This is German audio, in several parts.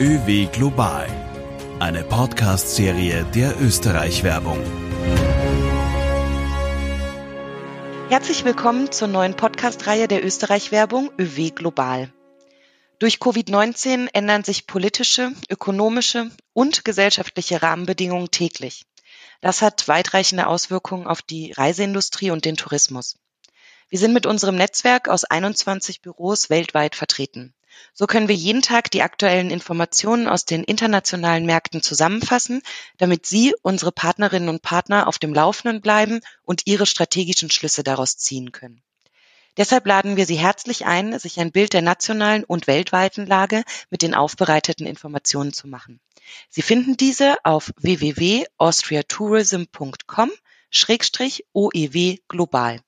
ÖW Global, eine Podcast-Serie der Österreich-Werbung. Herzlich willkommen zur neuen Podcast-Reihe der Österreich-Werbung ÖW Global. Durch Covid-19 ändern sich politische, ökonomische und gesellschaftliche Rahmenbedingungen täglich. Das hat weitreichende Auswirkungen auf die Reiseindustrie und den Tourismus. Wir sind mit unserem Netzwerk aus 21 Büros weltweit vertreten. So können wir jeden Tag die aktuellen Informationen aus den internationalen Märkten zusammenfassen, damit Sie, unsere Partnerinnen und Partner, auf dem Laufenden bleiben und Ihre strategischen Schlüsse daraus ziehen können. Deshalb laden wir Sie herzlich ein, sich ein Bild der nationalen und weltweiten Lage mit den aufbereiteten Informationen zu machen. Sie finden diese auf www.austriatourism.com-oew global.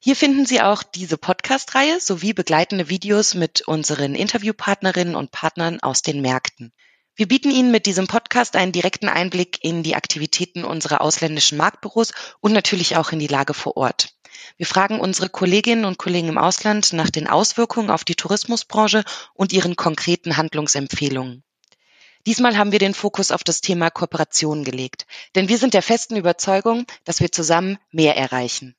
Hier finden Sie auch diese Podcast-Reihe sowie begleitende Videos mit unseren Interviewpartnerinnen und Partnern aus den Märkten. Wir bieten Ihnen mit diesem Podcast einen direkten Einblick in die Aktivitäten unserer ausländischen Marktbüros und natürlich auch in die Lage vor Ort. Wir fragen unsere Kolleginnen und Kollegen im Ausland nach den Auswirkungen auf die Tourismusbranche und ihren konkreten Handlungsempfehlungen. Diesmal haben wir den Fokus auf das Thema Kooperation gelegt, denn wir sind der festen Überzeugung, dass wir zusammen mehr erreichen.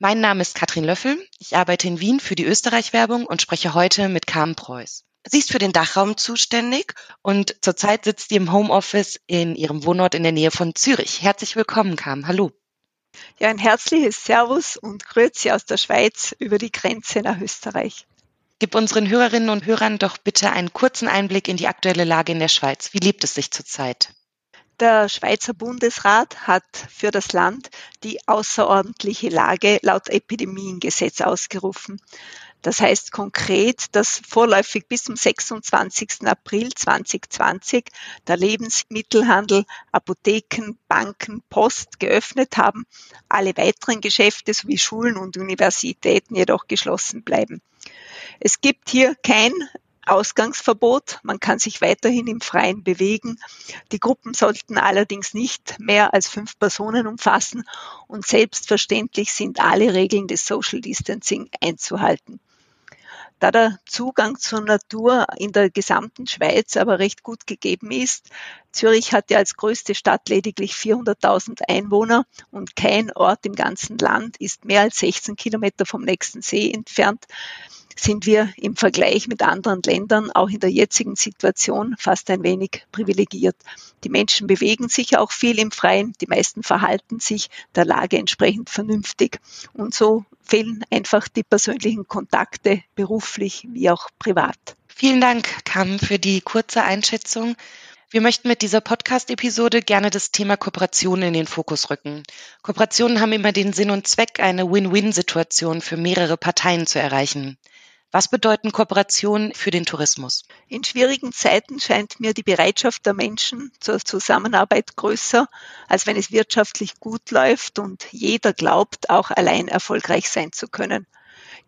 Mein Name ist Katrin Löffel. Ich arbeite in Wien für die Österreich-Werbung und spreche heute mit Carmen Preuß. Sie ist für den Dachraum zuständig und zurzeit sitzt sie im Homeoffice in ihrem Wohnort in der Nähe von Zürich. Herzlich willkommen, Carmen. Hallo. Ja, ein herzliches Servus und Grüezi aus der Schweiz über die Grenze nach Österreich. Gib unseren Hörerinnen und Hörern doch bitte einen kurzen Einblick in die aktuelle Lage in der Schweiz. Wie lebt es sich zurzeit? Der Schweizer Bundesrat hat für das Land die außerordentliche Lage laut Epidemiengesetz ausgerufen. Das heißt konkret, dass vorläufig bis zum 26. April 2020 der Lebensmittelhandel, Apotheken, Banken, Post geöffnet haben, alle weiteren Geschäfte sowie Schulen und Universitäten jedoch geschlossen bleiben. Es gibt hier kein Ausgangsverbot. Man kann sich weiterhin im Freien bewegen. Die Gruppen sollten allerdings nicht mehr als fünf Personen umfassen und selbstverständlich sind alle Regeln des Social Distancing einzuhalten. Da der Zugang zur Natur in der gesamten Schweiz aber recht gut gegeben ist, Zürich hat ja als größte Stadt lediglich 400.000 Einwohner und kein Ort im ganzen Land ist mehr als 16 Kilometer vom nächsten See entfernt, sind wir im Vergleich mit anderen Ländern auch in der jetzigen Situation fast ein wenig privilegiert. Die Menschen bewegen sich auch viel im Freien, die meisten verhalten sich der Lage entsprechend vernünftig und so fehlen einfach die persönlichen Kontakte beruflich wie auch privat. Vielen Dank, Kam, für die kurze Einschätzung. Wir möchten mit dieser Podcast-Episode gerne das Thema Kooperation in den Fokus rücken. Kooperationen haben immer den Sinn und Zweck, eine Win-Win-Situation für mehrere Parteien zu erreichen. Was bedeuten Kooperationen für den Tourismus? In schwierigen Zeiten scheint mir die Bereitschaft der Menschen zur Zusammenarbeit größer, als wenn es wirtschaftlich gut läuft und jeder glaubt, auch allein erfolgreich sein zu können.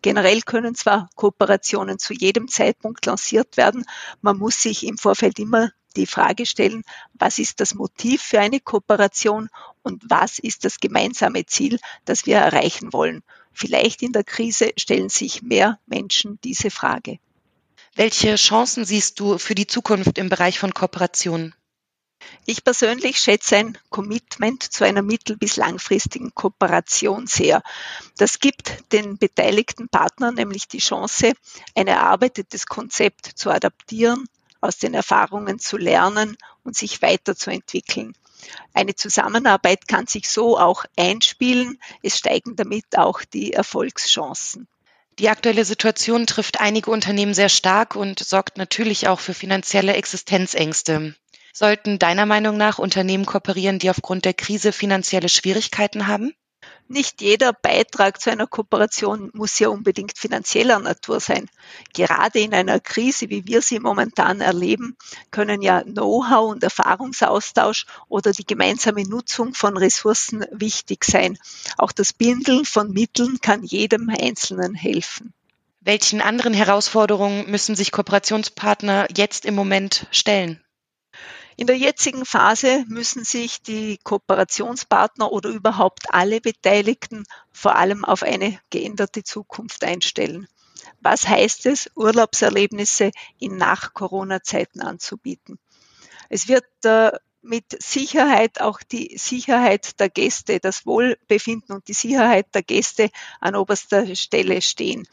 Generell können zwar Kooperationen zu jedem Zeitpunkt lanciert werden, man muss sich im Vorfeld immer die Frage stellen, was ist das Motiv für eine Kooperation und was ist das gemeinsame Ziel, das wir erreichen wollen. Vielleicht in der Krise stellen sich mehr Menschen diese Frage. Welche Chancen siehst du für die Zukunft im Bereich von Kooperation? Ich persönlich schätze ein Commitment zu einer mittel- bis langfristigen Kooperation sehr. Das gibt den beteiligten Partnern nämlich die Chance, ein erarbeitetes Konzept zu adaptieren, aus den Erfahrungen zu lernen und sich weiterzuentwickeln. Eine Zusammenarbeit kann sich so auch einspielen. Es steigen damit auch die Erfolgschancen. Die aktuelle Situation trifft einige Unternehmen sehr stark und sorgt natürlich auch für finanzielle Existenzängste. Sollten deiner Meinung nach Unternehmen kooperieren, die aufgrund der Krise finanzielle Schwierigkeiten haben? Nicht jeder Beitrag zu einer Kooperation muss ja unbedingt finanzieller Natur sein. Gerade in einer Krise, wie wir sie momentan erleben, können ja Know-how und Erfahrungsaustausch oder die gemeinsame Nutzung von Ressourcen wichtig sein. Auch das Bindeln von Mitteln kann jedem Einzelnen helfen. Welchen anderen Herausforderungen müssen sich Kooperationspartner jetzt im Moment stellen? In der jetzigen Phase müssen sich die Kooperationspartner oder überhaupt alle Beteiligten vor allem auf eine geänderte Zukunft einstellen. Was heißt es, Urlaubserlebnisse in Nach-Corona-Zeiten anzubieten? Es wird äh, mit Sicherheit auch die Sicherheit der Gäste, das Wohlbefinden und die Sicherheit der Gäste an oberster Stelle stehen.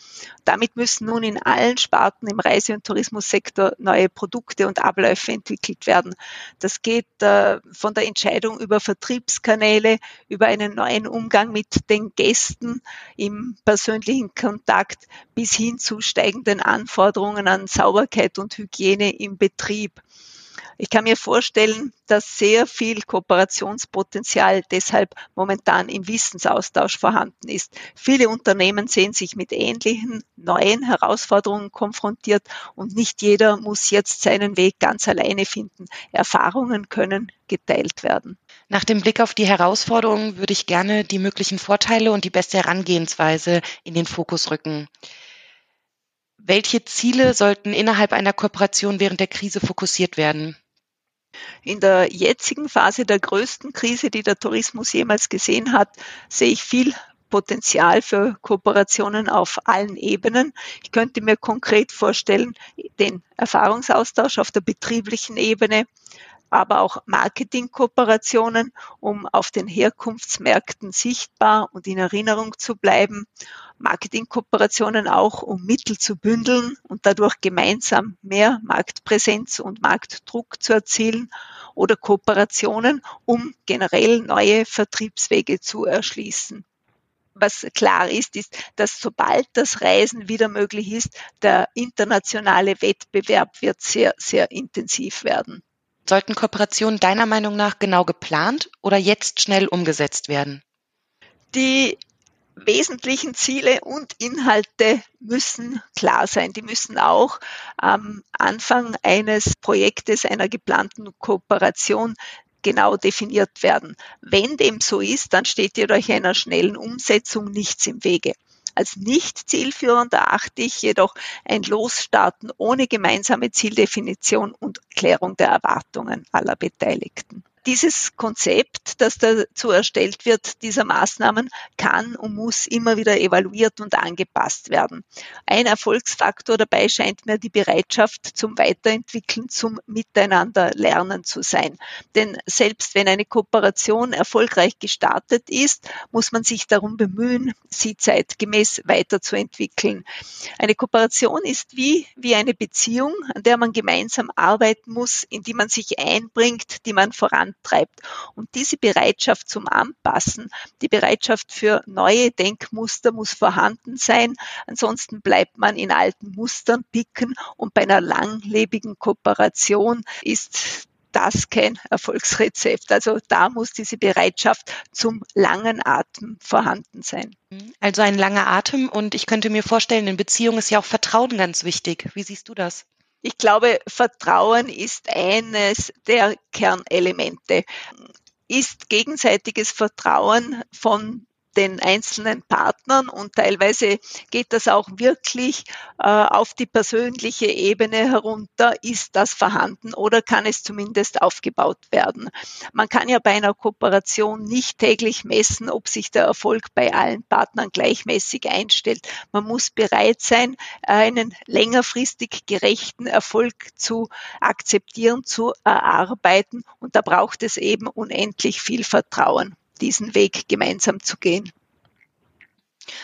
Damit müssen nun in allen Sparten im Reise- und Tourismussektor neue Produkte und Abläufe entwickelt werden. Das geht äh, von der Entscheidung über Vertriebskanäle, über einen neuen Umgang mit den Gästen im persönlichen Kontakt bis hin zu steigenden Anforderungen an Sauberkeit und Hygiene im Betrieb. Ich kann mir vorstellen, dass sehr viel Kooperationspotenzial deshalb momentan im Wissensaustausch vorhanden ist. Viele Unternehmen sehen sich mit ähnlichen neuen Herausforderungen konfrontiert und nicht jeder muss jetzt seinen Weg ganz alleine finden. Erfahrungen können geteilt werden. Nach dem Blick auf die Herausforderungen würde ich gerne die möglichen Vorteile und die beste Herangehensweise in den Fokus rücken. Welche Ziele sollten innerhalb einer Kooperation während der Krise fokussiert werden? In der jetzigen Phase der größten Krise, die der Tourismus jemals gesehen hat, sehe ich viel Potenzial für Kooperationen auf allen Ebenen. Ich könnte mir konkret vorstellen, den Erfahrungsaustausch auf der betrieblichen Ebene, aber auch Marketingkooperationen, um auf den Herkunftsmärkten sichtbar und in Erinnerung zu bleiben. Marketingkooperationen auch, um Mittel zu bündeln und dadurch gemeinsam mehr Marktpräsenz und Marktdruck zu erzielen oder Kooperationen, um generell neue Vertriebswege zu erschließen was klar ist, ist, dass sobald das Reisen wieder möglich ist, der internationale Wettbewerb wird sehr, sehr intensiv werden. Sollten Kooperationen deiner Meinung nach genau geplant oder jetzt schnell umgesetzt werden? Die wesentlichen Ziele und Inhalte müssen klar sein. Die müssen auch am Anfang eines Projektes, einer geplanten Kooperation genau definiert werden. Wenn dem so ist, dann steht dir durch einer schnellen Umsetzung nichts im Wege. Als nicht zielführend erachte ich jedoch ein Losstarten ohne gemeinsame Zieldefinition und Klärung der Erwartungen aller Beteiligten. Dieses Konzept, das dazu erstellt wird, dieser Maßnahmen, kann und muss immer wieder evaluiert und angepasst werden. Ein Erfolgsfaktor dabei scheint mir die Bereitschaft zum Weiterentwickeln, zum Miteinander lernen zu sein. Denn selbst wenn eine Kooperation erfolgreich gestartet ist, muss man sich darum bemühen, sie zeitgemäß weiterzuentwickeln. Eine Kooperation ist wie, wie eine Beziehung, an der man gemeinsam arbeiten muss, in die man sich einbringt, die man voran antreibt. Und diese Bereitschaft zum Anpassen, die Bereitschaft für neue Denkmuster muss vorhanden sein. Ansonsten bleibt man in alten Mustern picken und bei einer langlebigen Kooperation ist das kein Erfolgsrezept. Also da muss diese Bereitschaft zum langen Atem vorhanden sein. Also ein langer Atem und ich könnte mir vorstellen, in Beziehungen ist ja auch Vertrauen ganz wichtig. Wie siehst du das? Ich glaube, Vertrauen ist eines der Kernelemente. Ist gegenseitiges Vertrauen von den einzelnen Partnern und teilweise geht das auch wirklich äh, auf die persönliche Ebene herunter. Ist das vorhanden oder kann es zumindest aufgebaut werden? Man kann ja bei einer Kooperation nicht täglich messen, ob sich der Erfolg bei allen Partnern gleichmäßig einstellt. Man muss bereit sein, einen längerfristig gerechten Erfolg zu akzeptieren, zu erarbeiten und da braucht es eben unendlich viel Vertrauen diesen Weg gemeinsam zu gehen.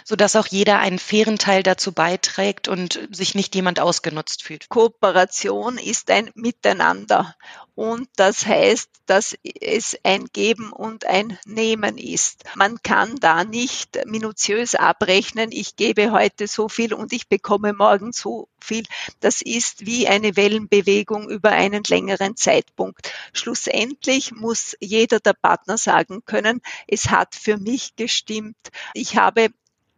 Sodass auch jeder einen fairen Teil dazu beiträgt und sich nicht jemand ausgenutzt fühlt. Kooperation ist ein Miteinander. Und das heißt, dass es ein Geben und ein Nehmen ist. Man kann da nicht minutiös abrechnen, ich gebe heute so viel und ich bekomme morgen so viel. Das ist wie eine Wellenbewegung über einen längeren Zeitpunkt. Schlussendlich muss jeder der Partner sagen können, es hat für mich gestimmt. Ich habe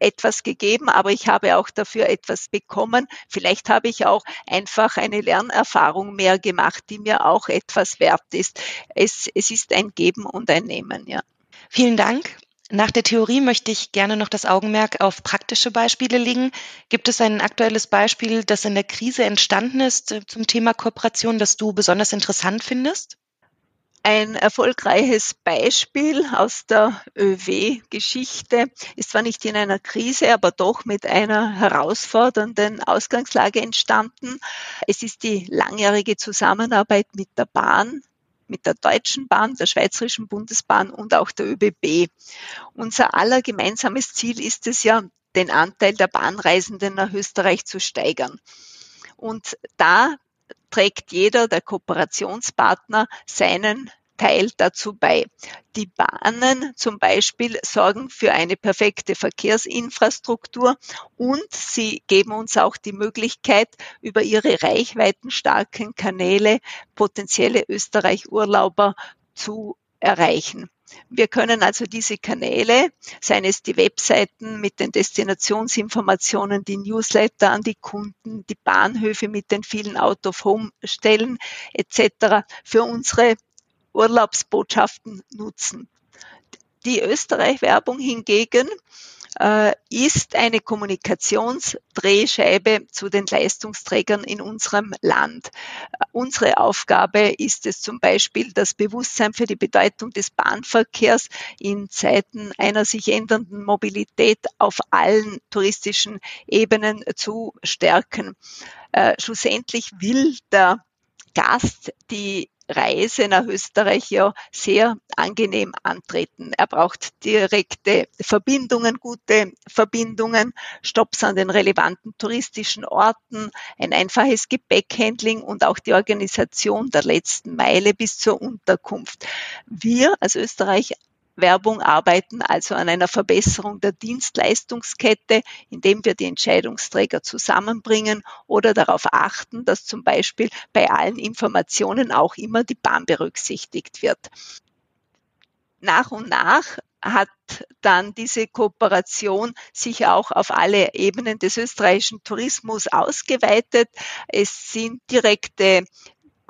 etwas gegeben, aber ich habe auch dafür etwas bekommen. Vielleicht habe ich auch einfach eine Lernerfahrung mehr gemacht, die mir auch etwas wert ist. Es, es ist ein Geben und ein Nehmen, ja. Vielen Dank. Nach der Theorie möchte ich gerne noch das Augenmerk auf praktische Beispiele legen. Gibt es ein aktuelles Beispiel, das in der Krise entstanden ist äh, zum Thema Kooperation, das du besonders interessant findest? Ein erfolgreiches Beispiel aus der ÖW-Geschichte ist zwar nicht in einer Krise, aber doch mit einer herausfordernden Ausgangslage entstanden. Es ist die langjährige Zusammenarbeit mit der Bahn, mit der Deutschen Bahn, der Schweizerischen Bundesbahn und auch der ÖBB. Unser aller gemeinsames Ziel ist es ja, den Anteil der Bahnreisenden nach Österreich zu steigern. Und da trägt jeder der Kooperationspartner seinen Teil dazu bei. Die Bahnen zum Beispiel sorgen für eine perfekte Verkehrsinfrastruktur und sie geben uns auch die Möglichkeit, über ihre reichweitenstarken Kanäle potenzielle Österreich-Urlauber zu erreichen. Wir können also diese Kanäle, seien es die Webseiten mit den Destinationsinformationen, die Newsletter an die Kunden, die Bahnhöfe mit den vielen Out-of-Home-Stellen etc. für unsere Urlaubsbotschaften nutzen. Die Österreich-Werbung hingegen äh, ist eine Kommunikationsdrehscheibe zu den Leistungsträgern in unserem Land. Unsere Aufgabe ist es zum Beispiel, das Bewusstsein für die Bedeutung des Bahnverkehrs in Zeiten einer sich ändernden Mobilität auf allen touristischen Ebenen zu stärken. Äh, schlussendlich will der Gast die Reise nach Österreich ja sehr angenehm antreten. Er braucht direkte Verbindungen, gute Verbindungen, Stops an den relevanten touristischen Orten, ein einfaches Gepäckhandling und auch die Organisation der letzten Meile bis zur Unterkunft. Wir als Österreich Werbung arbeiten also an einer Verbesserung der Dienstleistungskette, indem wir die Entscheidungsträger zusammenbringen oder darauf achten, dass zum Beispiel bei allen Informationen auch immer die Bahn berücksichtigt wird. Nach und nach hat dann diese Kooperation sich auch auf alle Ebenen des österreichischen Tourismus ausgeweitet. Es sind direkte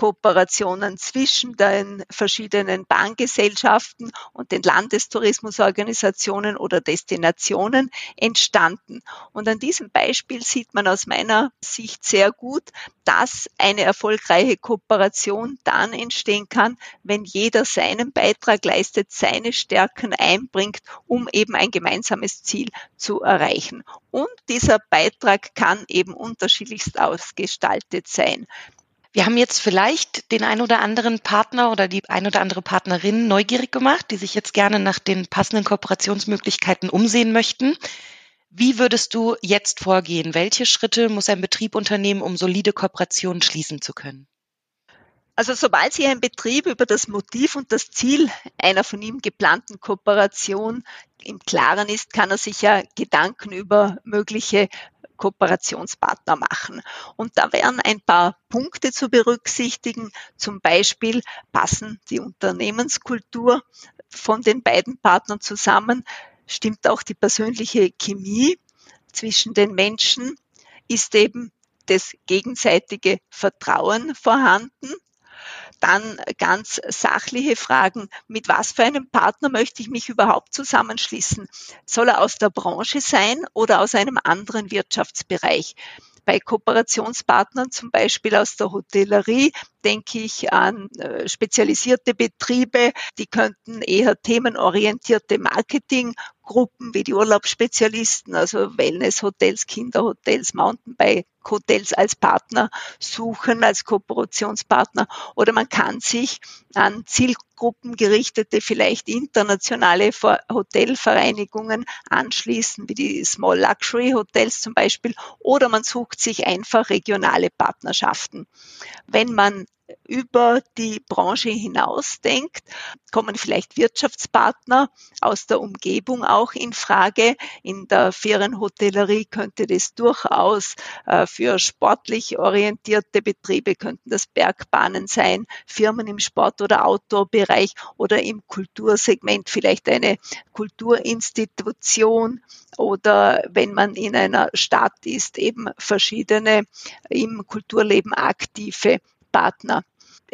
Kooperationen zwischen den verschiedenen Bahngesellschaften und den Landestourismusorganisationen oder Destinationen entstanden. Und an diesem Beispiel sieht man aus meiner Sicht sehr gut, dass eine erfolgreiche Kooperation dann entstehen kann, wenn jeder seinen Beitrag leistet, seine Stärken einbringt, um eben ein gemeinsames Ziel zu erreichen. Und dieser Beitrag kann eben unterschiedlichst ausgestaltet sein. Wir haben jetzt vielleicht den ein oder anderen Partner oder die ein oder andere Partnerin neugierig gemacht, die sich jetzt gerne nach den passenden Kooperationsmöglichkeiten umsehen möchten. Wie würdest du jetzt vorgehen? Welche Schritte muss ein Betrieb unternehmen, um solide Kooperationen schließen zu können? Also sobald sich ein Betrieb über das Motiv und das Ziel einer von ihm geplanten Kooperation im Klaren ist, kann er sich ja Gedanken über mögliche Kooperationspartner machen. Und da wären ein paar Punkte zu berücksichtigen. Zum Beispiel passen die Unternehmenskultur von den beiden Partnern zusammen, stimmt auch die persönliche Chemie zwischen den Menschen, ist eben das gegenseitige Vertrauen vorhanden dann ganz sachliche Fragen. Mit was für einem Partner möchte ich mich überhaupt zusammenschließen? Soll er aus der Branche sein oder aus einem anderen Wirtschaftsbereich? Bei Kooperationspartnern, zum Beispiel aus der Hotellerie, denke ich an äh, spezialisierte Betriebe, die könnten eher themenorientierte Marketinggruppen wie die Urlaubsspezialisten, also Wellnesshotels, Kinderhotels, Mountainbike-Hotels als Partner suchen, als Kooperationspartner. Oder man kann sich an zielgruppengerichtete, vielleicht internationale Hotelvereinigungen anschließen, wie die Small Luxury Hotels zum Beispiel. Oder man sucht sich einfach regionale Partnerschaften. Wenn man über die Branche hinaus denkt, kommen vielleicht Wirtschaftspartner aus der Umgebung auch in Frage. In der Ferienhotellerie könnte das durchaus äh, für sportlich orientierte Betriebe könnten das Bergbahnen sein, Firmen im Sport- oder Outdoor-Bereich oder im Kultursegment vielleicht eine Kulturinstitution oder wenn man in einer Stadt ist, eben verschiedene im Kulturleben aktive Partner.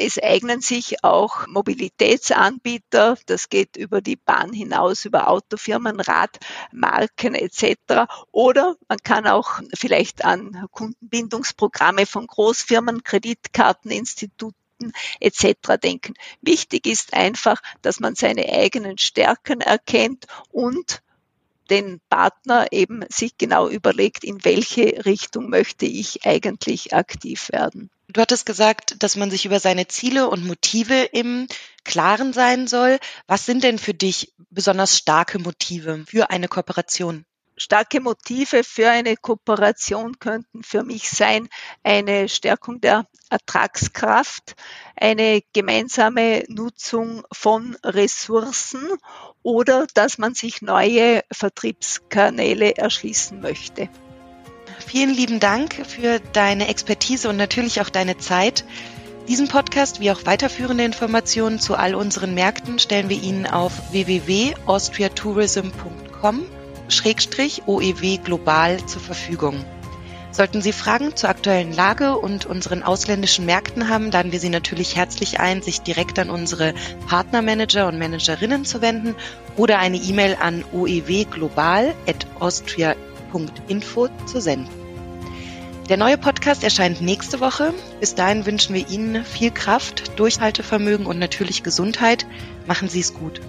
Es eignen sich auch Mobilitätsanbieter, das geht über die Bahn hinaus, über Autofirmen, Radmarken etc. Oder man kann auch vielleicht an Kundenbindungsprogramme von Großfirmen, Kreditkarteninstituten etc. denken. Wichtig ist einfach, dass man seine eigenen Stärken erkennt und den Partner eben sich genau überlegt, in welche Richtung möchte ich eigentlich aktiv werden. Du hattest gesagt, dass man sich über seine Ziele und Motive im Klaren sein soll. Was sind denn für dich besonders starke Motive für eine Kooperation? Starke Motive für eine Kooperation könnten für mich sein eine Stärkung der Ertragskraft, eine gemeinsame Nutzung von Ressourcen oder dass man sich neue Vertriebskanäle erschließen möchte. Vielen lieben Dank für deine Expertise und natürlich auch deine Zeit. Diesen Podcast wie auch weiterführende Informationen zu all unseren Märkten stellen wir Ihnen auf www.austriatourism.com Schrägstrich OEW global zur Verfügung. Sollten Sie Fragen zur aktuellen Lage und unseren ausländischen Märkten haben, laden wir Sie natürlich herzlich ein, sich direkt an unsere Partnermanager und Managerinnen zu wenden oder eine E-Mail an oewglobal.austria.info zu senden. Der neue Podcast erscheint nächste Woche. Bis dahin wünschen wir Ihnen viel Kraft, Durchhaltevermögen und natürlich Gesundheit. Machen Sie es gut.